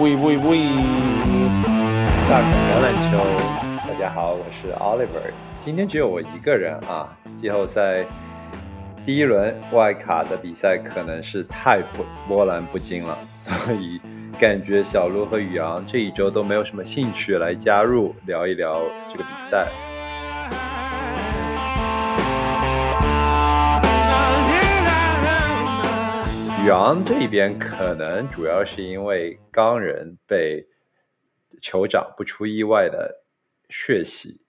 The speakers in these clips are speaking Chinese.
喂喂喂！大场橄榄球，大家好，我是 Oliver。今天只有我一个人啊。季后赛第一轮外卡的比赛可能是太波波澜不惊了，所以感觉小鹿和宇阳这一周都没有什么兴趣来加入聊一聊这个比赛。宇昂这边可能主要是因为钢人被酋长不出意外的血洗，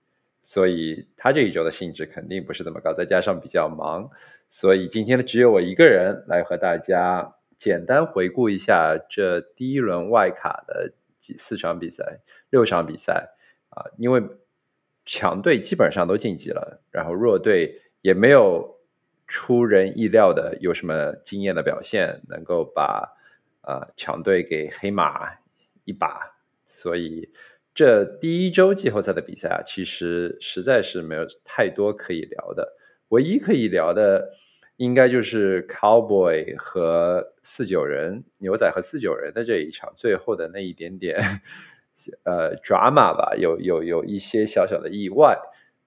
所以他这一周的兴致肯定不是那么高，再加上比较忙，所以今天呢只有我一个人来和大家简单回顾一下这第一轮外卡的几四场比赛、六场比赛啊，因为强队基本上都晋级了，然后弱队也没有。出人意料的有什么惊艳的表现，能够把啊强队给黑马一把？所以这第一周季后赛的比赛啊，其实实在是没有太多可以聊的。唯一可以聊的，应该就是 Cowboy 和四九人牛仔和四九人的这一场最后的那一点点 呃 drama 吧，有有有一些小小的意外。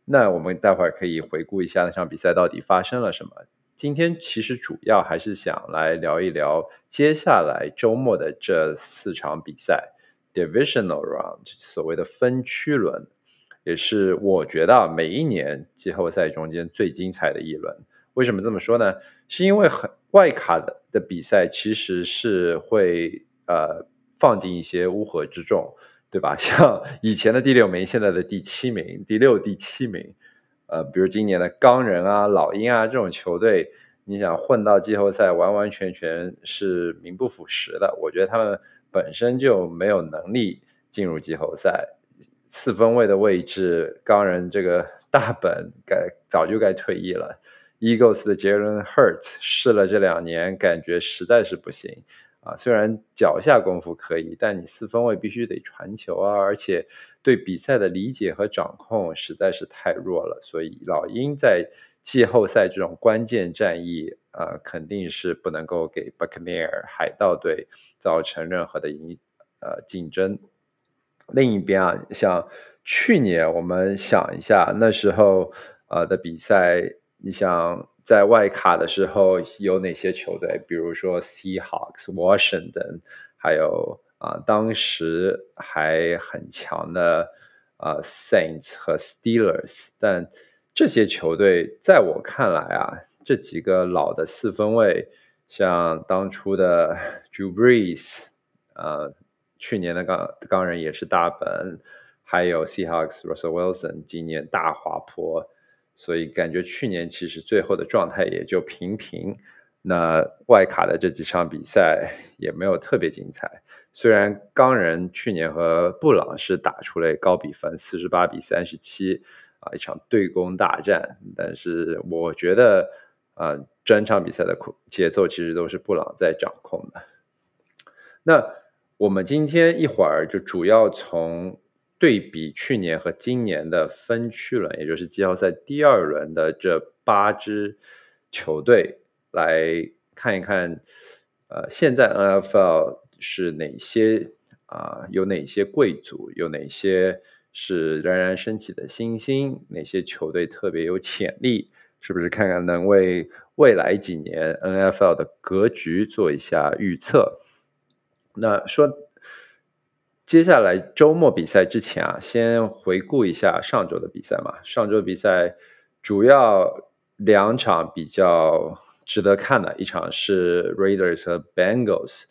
那我们待会儿可以回顾一下那场比赛到底发生了什么。今天其实主要还是想来聊一聊接下来周末的这四场比赛，Divisional Round，所谓的分区轮，也是我觉得每一年季后赛中间最精彩的一轮。为什么这么说呢？是因为很外卡的的比赛其实是会呃放进一些乌合之众。对吧？像以前的第六名，现在的第七名，第六、第七名，呃，比如今年的钢人啊、老鹰啊这种球队，你想混到季后赛，完完全全是名不副实的。我觉得他们本身就没有能力进入季后赛。四分位的位置，钢人这个大本该早就该退役了。Eagles 的 Jalen Hurts 试了这两年，感觉实在是不行。啊，虽然脚下功夫可以，但你四分卫必须得传球啊，而且对比赛的理解和掌控实在是太弱了。所以老鹰在季后赛这种关键战役，呃，肯定是不能够给 Buccaneer 海盗队造成任何的影呃竞争。另一边啊，像去年我们想一下那时候呃的比赛，你想。在外卡的时候有哪些球队？比如说 Seahawks、Washington，还有啊，当时还很强的啊 Saints 和 Steelers。但这些球队在我看来啊，这几个老的四分卫，像当初的 Drew Brees，呃，去年的钢钢人也是大本，还有 Seahawks Russell Wilson，今年大滑坡。所以感觉去年其实最后的状态也就平平，那外卡的这几场比赛也没有特别精彩。虽然钢人去年和布朗是打出了高比分，四十八比三十七啊，一场对攻大战，但是我觉得啊，整场比赛的节奏其实都是布朗在掌控的。那我们今天一会儿就主要从。对比去年和今年的分区轮，也就是季后赛第二轮的这八支球队，来看一看，呃，现在 NFL 是哪些啊？有哪些贵族？有哪些是冉冉升起的新星？哪些球队特别有潜力？是不是看看能为未来几年 NFL 的格局做一下预测？那说。接下来周末比赛之前啊，先回顾一下上周的比赛嘛。上周比赛主要两场比较值得看的，一场是 Raiders 和 Bengals，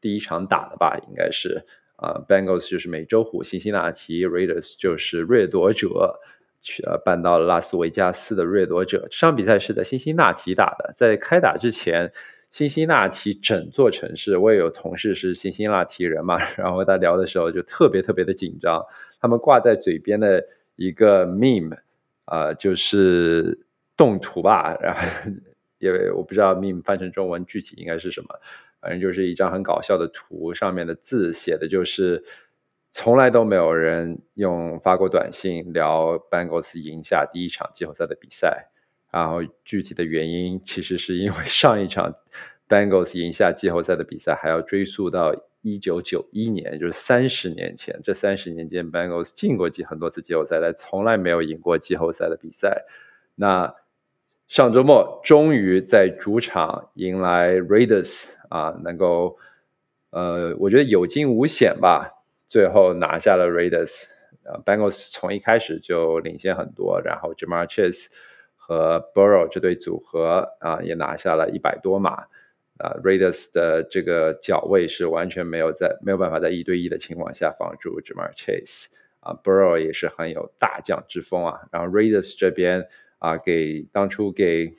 第一场打的吧，应该是啊，Bengals 就是美洲虎，辛辛那提，Raiders 就是掠夺者，去呃搬到了拉斯维加斯的掠夺者。这场比赛是在辛辛那提打的，在开打之前。辛辛那提整座城市，我也有同事是辛辛那提人嘛，然后和他聊的时候就特别特别的紧张。他们挂在嘴边的一个 meme，啊，就是动图吧，然后因为我不知道 meme 翻成中文具体应该是什么，反正就是一张很搞笑的图，上面的字写的就是从来都没有人用发过短信聊 Bengals 赢下第一场季后赛的比赛。然后具体的原因其实是因为上一场 Bengals 赢下季后赛的比赛，还要追溯到一九九一年，就是三十年前。这三十年间，Bengals 进过季很多次季后赛，但从来没有赢过季后赛的比赛。那上周末终于在主场迎来 Raiders 啊，能够呃，我觉得有惊无险吧，最后拿下了 Raiders。呃，Bengals 从一开始就领先很多，然后 Jamar Chase 和 Burrow 这对组合啊，也拿下了一百多码。啊，Raiders 的这个脚位是完全没有在没有办法在一对一的情况下防住 Jamar Chase。啊，Burrow 也是很有大将之风啊。然后 Raiders 这边啊，给当初给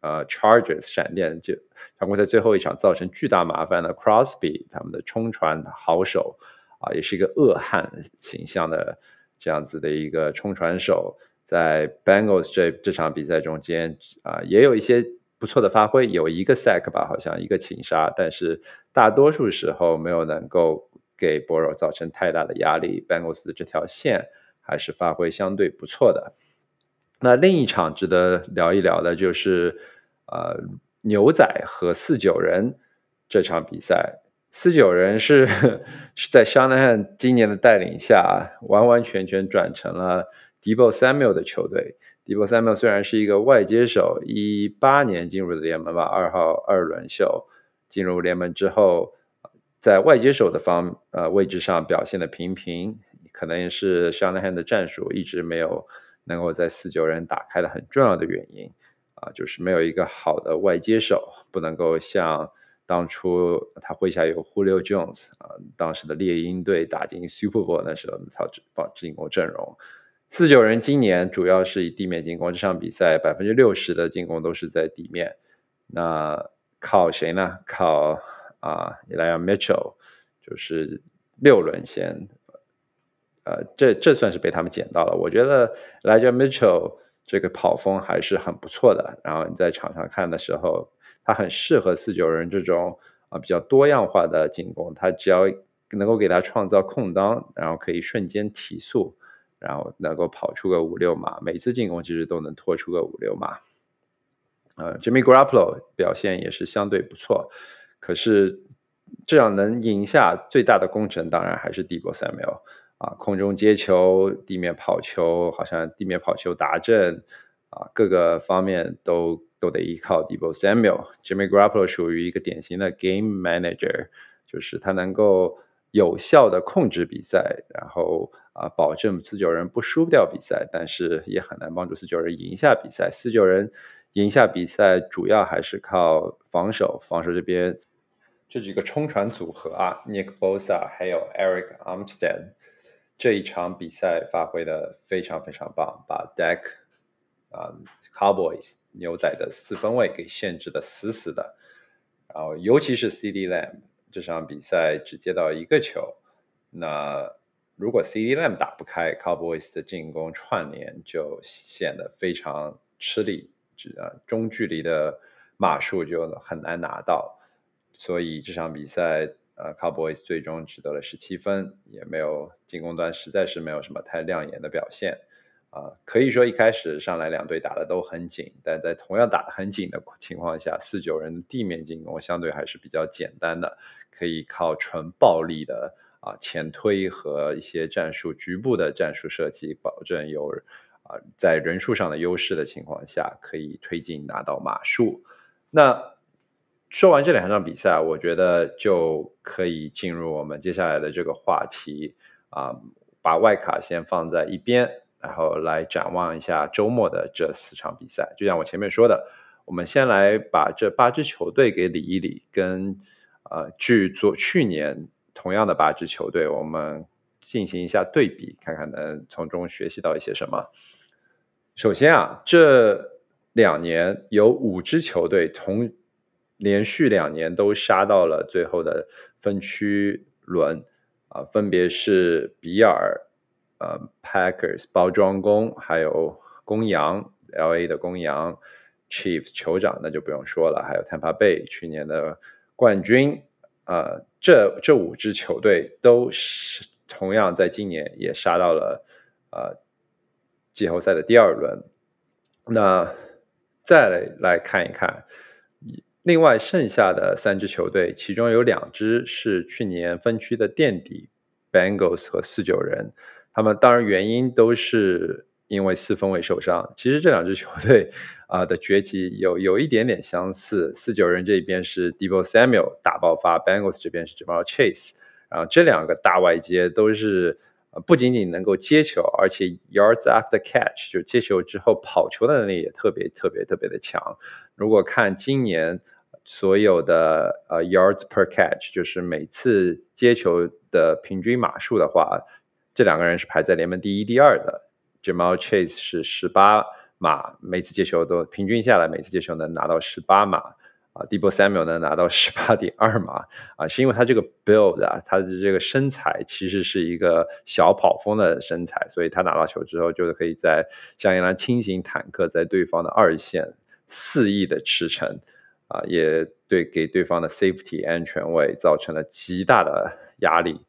呃 Chargers 闪电就常会在最后一场造成巨大麻烦的 Crosby 他们的冲传好手。啊，也是一个恶汉形象的这样子的一个冲传手，在 Bengals 这这场比赛中间啊，也有一些不错的发挥，有一个 sack 吧，好像一个擒杀，但是大多数时候没有能够给 b o r o 造成太大的压力。Bengals 的这条线还是发挥相对不错的。那另一场值得聊一聊的就是呃牛仔和四九人这场比赛。四九人是 是在香奈汉今年的带领下，完完全全转成了 Debo Samuel 的球队。Debo Samuel 虽然是一个外接手，一八年进入的联盟吧，二号二轮秀进入联盟之后，在外接手的方呃位置上表现的平平，可能也是香奈汉的战术一直没有能够在四九人打开的很重要的原因啊，就是没有一个好的外接手，不能够像。当初他麾下有 Julio Jones 啊，当时的猎鹰队打进 Super Bowl 那时候，他进攻阵容。四九人今年主要是以地面进攻，这场比赛百分之六十的进攻都是在地面。那靠谁呢？靠啊 e l i a Mitchell，就是六轮先，呃，这这算是被他们捡到了。我觉得 e l i a Mitchell 这个跑风还是很不错的。然后你在场上看的时候。他很适合四九人这种啊比较多样化的进攻，他只要能够给他创造空当，然后可以瞬间提速，然后能够跑出个五六码，每次进攻其实都能拖出个五六码。呃，Jimmy Garoppolo 表现也是相对不错，可是这样能赢下最大的功臣，当然还是 Debo Samuel 啊，空中接球、地面跑球，好像地面跑球达阵啊，各个方面都。都得依靠 Debo Samuel、Jimmy Garoppolo 属于一个典型的 Game Manager，就是他能够有效的控制比赛，然后啊保证四九人不输掉比赛，但是也很难帮助四九人赢下比赛。四九人赢下比赛主要还是靠防守，防守这边这几个冲传组合啊，Nick Bosa 还有 Eric Armstead 这一场比赛发挥的非常非常棒，把 Deck 啊 Cowboys。牛仔的四分位给限制的死死的，然后尤其是 C.D. Lamb 这场比赛只接到一个球，那如果 C.D. Lamb 打不开，Cowboys 的进攻串联就显得非常吃力，只啊中距离的码数就很难拿到，所以这场比赛呃 Cowboys 最终只得了十七分，也没有进攻端实在是没有什么太亮眼的表现。啊，可以说一开始上来两队打的都很紧，但在同样打的很紧的情况下，四九人的地面进攻相对还是比较简单的，可以靠纯暴力的啊前推和一些战术局部的战术设计，保证有啊在人数上的优势的情况下，可以推进拿到码数。那说完这两场比赛，我觉得就可以进入我们接下来的这个话题啊，把外卡先放在一边。然后来展望一下周末的这四场比赛，就像我前面说的，我们先来把这八支球队给理一理，跟呃去做去年同样的八支球队，我们进行一下对比，看看能从中学习到一些什么。首先啊，这两年有五支球队同连续两年都杀到了最后的分区轮啊，分别是比尔。呃，Packers 包装工，还有公羊，LA 的公羊，Chiefs 酋长那就不用说了，还有 Tampa Bay 去年的冠军，呃，这这五支球队都是同样在今年也杀到了呃季后赛的第二轮。那再来来看一看另外剩下的三支球队，其中有两支是去年分区的垫底，Bengals 和四九人。他们当然原因都是因为四分卫受伤。其实这两支球队啊的崛起有有一点点相似。四九人这边是 Debo Samuel 大爆发，Bengals 这边是 Jamal Chase。然后这两个大外接都是不仅仅能够接球，而且 yards after catch 就接球之后跑球的能力也特别特别特别的强。如果看今年所有的呃 yards per catch，就是每次接球的平均码数的话。这两个人是排在联盟第一、第二的。Jamal Chase 是十八码，每次接球都平均下来，每次接球能拿到十八码啊。Debo Samuel 能拿到十八点二码啊，是因为他这个 build 啊，他的这个身材其实是一个小跑锋的身材，所以他拿到球之后，就是可以在像一辆轻型坦克在对方的二线肆意的驰骋啊，也对给对方的 safety 安全位造成了极大的压力。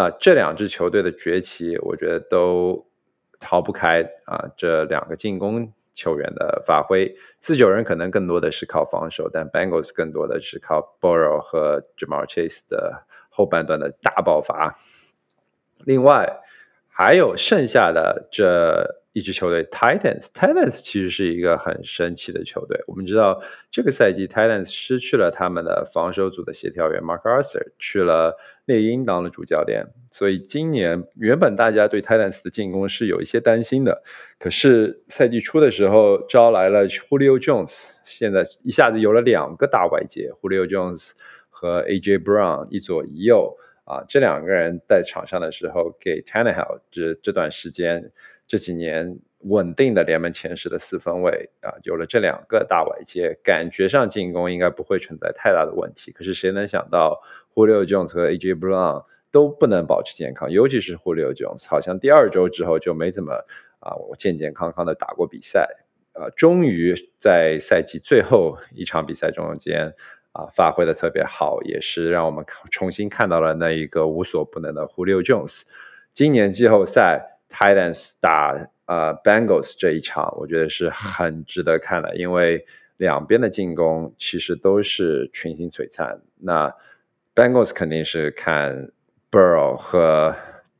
啊这两支球队的崛起，我觉得都逃不开啊这两个进攻球员的发挥。四九人可能更多的是靠防守，但 Bengals 更多的是靠 borrow 和 Jamal Chase 的后半段的大爆发。另外还有剩下的这。一支球队 Titans，Titans 其实是一个很神奇的球队。我们知道这个赛季 Titans 失去了他们的防守组的协调员 Mark Arthur，去了猎鹰当了主教练，所以今年原本大家对 Titans 的进攻是有一些担心的。可是赛季初的时候招来了 Julio Jones，现在一下子有了两个大外接，Julio Jones 和 AJ Brown 一左一右啊，这两个人在场上的时候给 Tannehill 这这段时间。这几年稳定的联盟前十的四分卫啊，有了这两个大外接，感觉上进攻应该不会存在太大的问题。可是谁能想到，Julio Jones 和 AJ Brown 都不能保持健康，尤其是 Julio Jones，好像第二周之后就没怎么啊，我健健康康的打过比赛啊，终于在赛季最后一场比赛中间啊，发挥的特别好，也是让我们重新看到了那一个无所不能的 Julio Jones。今年季后赛。Titans 打呃 Bengals 这一场，我觉得是很值得看的，因为两边的进攻其实都是群星璀璨。那 Bengals 肯定是看 Burrow 和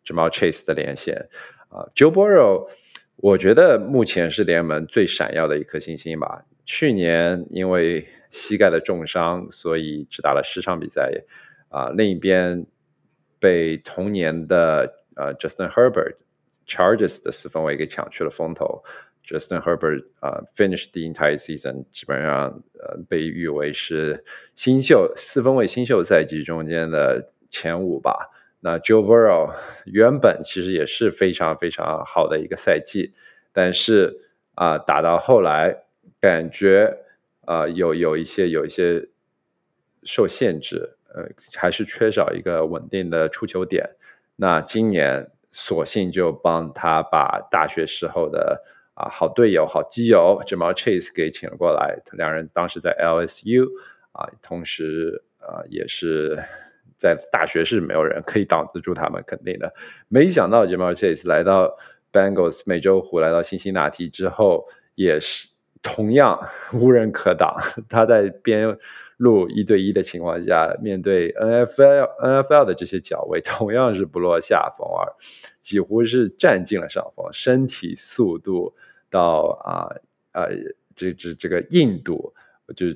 Jamal Chase 的连线啊，Joe Burrow 我觉得目前是联盟最闪耀的一颗星星吧。去年因为膝盖的重伤，所以只打了十场比赛啊。另一边被同年的呃 Justin Herbert。Charges 的四分卫给抢去了风头，Justin Herbert 啊，finished the entire season 基本上呃被誉为是新秀四分卫新秀赛季中间的前五吧。那 Joe Burrow 原本其实也是非常非常好的一个赛季，但是啊打到后来感觉啊有有一些有一些受限制，呃还是缺少一个稳定的出球点。那今年。索性就帮他把大学时候的啊好队友、好基友 Jamal Chase 给请了过来。两人当时在 LSU 啊，同时啊也是在大学是没有人可以挡得住他们，肯定的。没想到 Jamal Chase 来到 Bengals 美洲虎，来到辛辛那提之后，也是同样 无人可挡。他在边。路一对一的情况下，面对 NFL NFL 的这些脚位，同样是不落下风啊，几乎是占尽了上风。身体速度到啊呃这这这个硬度，就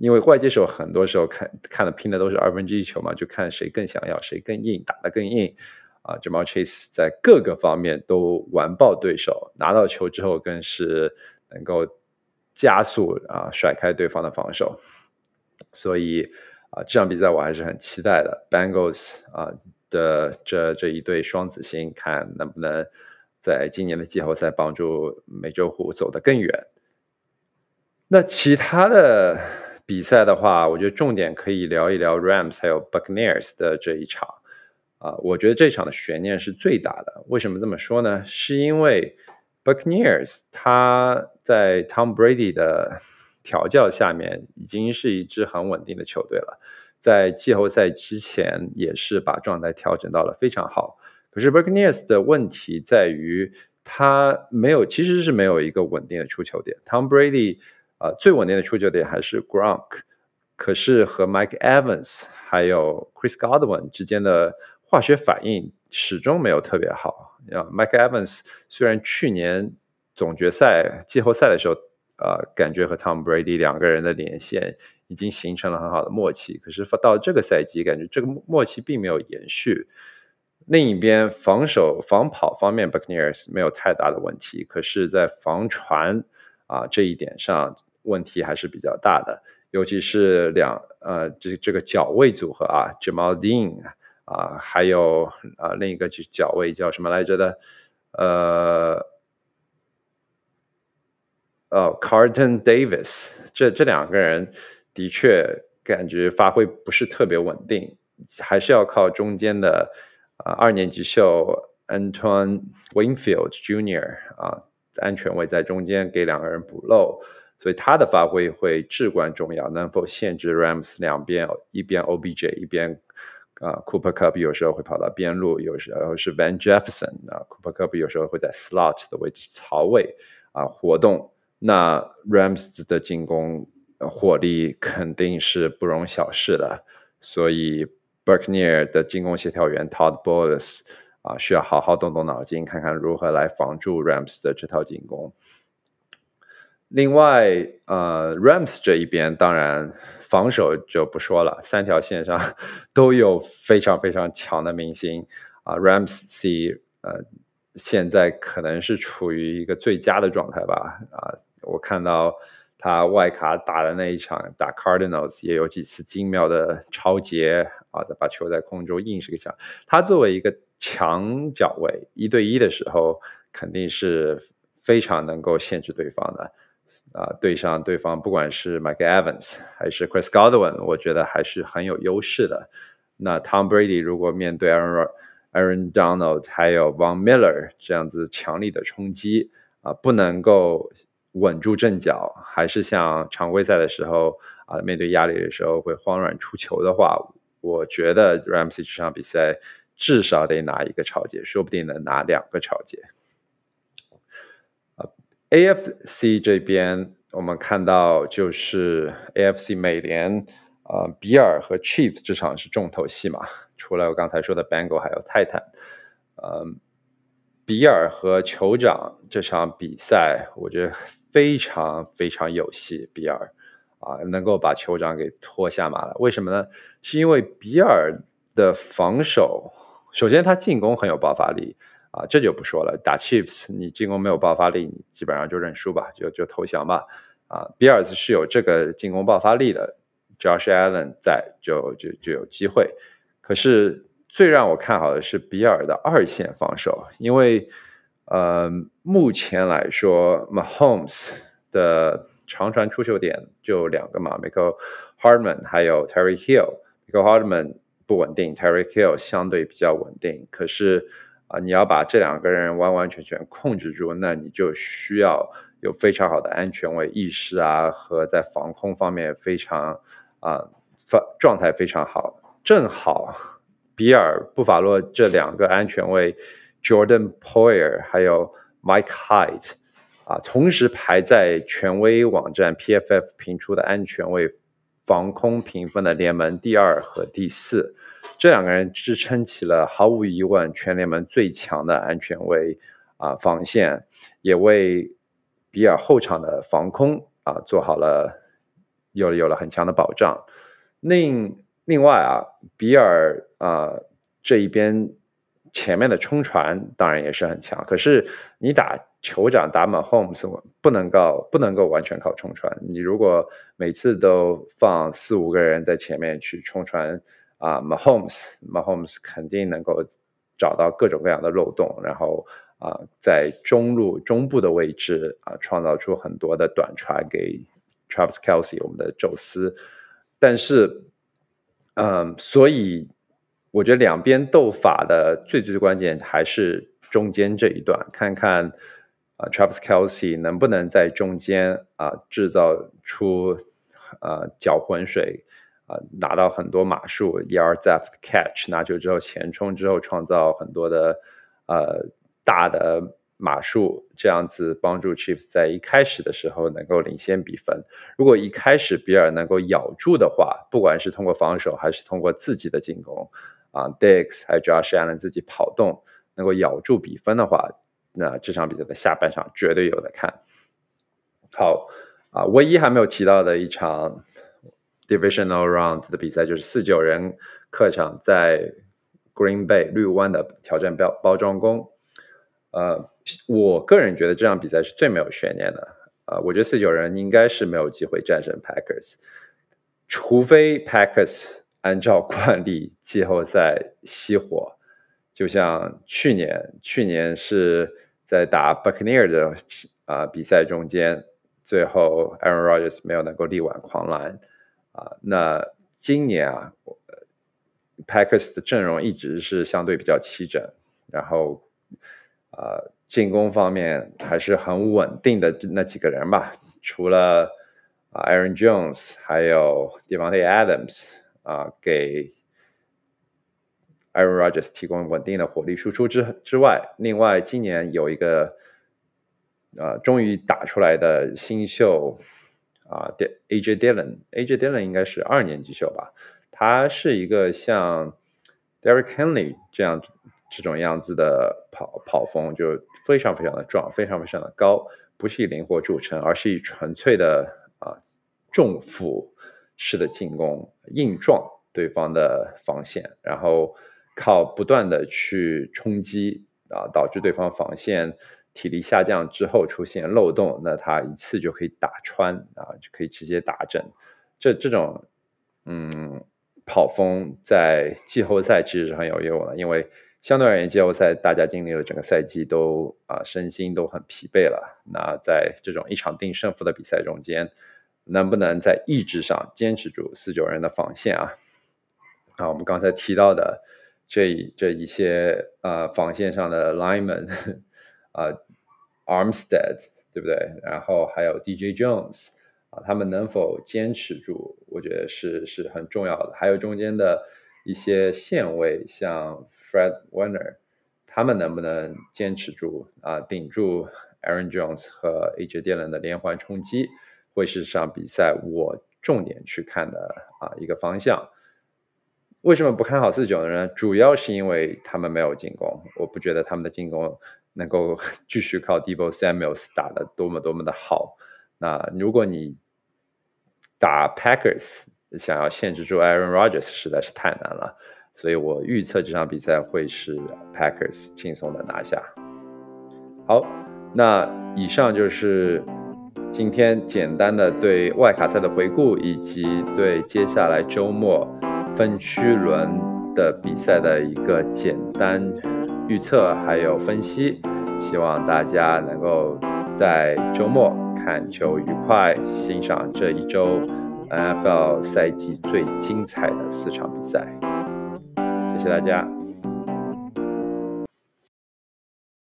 因为外接手很多时候看看的拼的都是二分之一球嘛，就看谁更想要，谁更硬，打得更硬啊。Jamal Chase 在各个方面都完爆对手，拿到球之后更是能够加速啊甩开对方的防守。所以啊，这场比赛我还是很期待的。Bengals 啊的这这一对双子星，看能不能在今年的季后赛帮助美洲虎走得更远。那其他的比赛的话，我觉得重点可以聊一聊 Rams 还有 Buccaneers 的这一场啊。我觉得这场的悬念是最大的。为什么这么说呢？是因为 Buccaneers 他在 Tom Brady 的调教下面已经是一支很稳定的球队了，在季后赛之前也是把状态调整到了非常好。可是 Buccaneers 的问题在于他没有，其实是没有一个稳定的出球点。Tom Brady 啊，最稳定的出球点还是 Gronk，可是和 Mike Evans 还有 Chris Godwin 之间的化学反应始终没有特别好。啊，Mike Evans 虽然去年总决赛、季后赛的时候，呃，感觉和 Tom Brady 两个人的连线已经形成了很好的默契，可是到这个赛季，感觉这个默契并没有延续。另一边防守防跑方面，Buccaneers 没有太大的问题，可是，在防传啊这一点上。问题还是比较大的，尤其是两呃这这个脚位组合啊，Jamal Dean 啊，还有啊另一个就脚位叫什么来着的，呃，呃，Carton Davis，这这两个人的确感觉发挥不是特别稳定，还是要靠中间的啊二年级秀 Antoine Winfield Jr. 啊安全位在中间给两个人补漏。所以他的发挥会至关重要，能否限制 Rams 两边，一边 OBJ，一边啊 Cooper Cup 有时候会跑到边路，有时候是 Van Jefferson 啊 Cooper Cup 有时候会在 slot 的位置槽位啊活动，那 Rams 的进攻火力肯定是不容小视的，所以 Buckner 的进攻协调员 Todd Bowles 啊需要好好动动脑筋，看看如何来防住 Rams 的这套进攻。另外，呃，Rams 这一边当然防守就不说了，三条线上 都有非常非常强的明星啊。Rams C 呃，现在可能是处于一个最佳的状态吧啊。我看到他外卡打的那一场打 Cardinals 也有几次精妙的超截啊，把球在空中硬是个抢。他作为一个强脚位，一对一的时候肯定是非常能够限制对方的。啊，对上对方，不管是 Mike Evans 还是 Chris Godwin，我觉得还是很有优势的。那 Tom Brady 如果面对 Aaron Aaron Donald 还有 Von Miller 这样子强力的冲击啊，不能够稳住阵脚，还是像常规赛的时候啊，面对压力的时候会慌乱出球的话，我觉得 Ramsey 这场比赛至少得拿一个超节，说不定能拿两个超节。AFC 这边，我们看到就是 AFC 美联，呃，比尔和 Chiefs 这场是重头戏嘛。除了我刚才说的 Bengal，还有泰坦。呃，比尔和酋长这场比赛，我觉得非常非常有戏。比尔啊，能够把酋长给拖下马了。为什么呢？是因为比尔的防守，首先他进攻很有爆发力。啊，这就不说了。打 Chiefs，你进攻没有爆发力，你基本上就认输吧，就就投降吧。啊，比尔是有这个进攻爆发力的，Josh Allen 在就就就有机会。可是最让我看好的是比尔的二线防守，因为呃，目前来说，Mahomes 的长传出球点就两个嘛，Michael Hardman 还有 Terry Hill。Michael Hardman 不稳定，Terry Hill 相对比较稳定，可是。啊，你要把这两个人完完全全控制住，那你就需要有非常好的安全位意识啊，和在防空方面非常啊，状状态非常好。正好比尔布法洛这两个安全位，Jordan Poyer 还有 Mike Hyde 啊，同时排在权威网站 PFF 评出的安全位防空评分的联盟第二和第四。这两个人支撑起了毫无疑问全联盟最强的安全位啊防线，也为比尔后场的防空啊做好了有了有了很强的保障。另另外啊，比尔啊这一边前面的冲传当然也是很强，可是你打酋长打满 Homes 不能够不能够完全靠冲传，你如果每次都放四五个人在前面去冲传。啊，Mahomes，Mahomes 肯定能够找到各种各样的漏洞，然后啊，在中路中部的位置啊，创造出很多的短传给 Travis Kelsey，我们的宙斯。但是，嗯，所以我觉得两边斗法的最最关键还是中间这一段，看看啊，Travis Kelsey 能不能在中间啊制造出啊搅浑水。啊，拿到很多码数，yard depth catch，拿球之后前冲之后创造很多的呃大的码数，这样子帮助 Chiefs 在一开始的时候能够领先比分。如果一开始比尔能够咬住的话，不管是通过防守还是通过自己的进攻，啊，Dix 还有 Josh Allen 自己跑动能够咬住比分的话，那这场比赛的下半场绝对有的看。好，啊，唯一还没有提到的一场 Divisional Round 的比赛就是四九人客场在 Green Bay 绿湾的挑战包包装工。呃，我个人觉得这场比赛是最没有悬念的。啊，我觉得四九人应该是没有机会战胜 Packers，除非 Packers 按照惯 例季后赛熄火，就像去年，去年是在打 Buckner 的啊比赛中间，最后 Aaron Rodgers 没有能够力挽狂澜。啊，那今年啊，Packers 的阵容一直是相对比较齐整，然后。呃，进攻方面还是很稳定的那几个人吧，除了啊，Aaron Jones，还有 Devontae Adams 啊，给 Aaron Rodgers 提供稳定的火力输出之之外，另外今年有一个呃，终于打出来的新秀啊，D AJ Dillon，AJ Dillon 应该是二年级秀吧，他是一个像 Derek Henry 这样。这种样子的跑跑风就非常非常的壮，非常非常的高，不是以灵活著称，而是以纯粹的啊重负式的进攻，硬撞对方的防线，然后靠不断的去冲击啊，导致对方防线体力下降之后出现漏洞，那他一次就可以打穿啊，就可以直接打整。这这种嗯跑风在季后赛其实是很有用的，因为。相对而言，季后赛大家经历了整个赛季，都啊身心都很疲惫了。那在这种一场定胜负的比赛中间，能不能在意志上坚持住四九人的防线啊？啊，我们刚才提到的这这一些呃防线上的 lineman 啊，Armstead 对不对？然后还有 DJ Jones 啊，他们能否坚持住？我觉得是是很重要的。还有中间的。一些线位像 Fred Warner，他们能不能坚持住啊？顶住 Aaron Jones 和 AJ Dillon 的连环冲击，会是这场比赛我重点去看的啊一个方向。为什么不看好四九呢？主要是因为他们没有进攻，我不觉得他们的进攻能够 继续靠 Debo Samuel 打的多么多么的好。那如果你打 Packers，想要限制住 Aaron Rodgers 实在是太难了，所以我预测这场比赛会是 Packers 轻松的拿下。好，那以上就是今天简单的对外卡赛的回顾，以及对接下来周末分区轮的比赛的一个简单预测还有分析。希望大家能够在周末看球愉快，欣赏这一周。NFL 赛季最精彩的四场比赛，谢谢大家。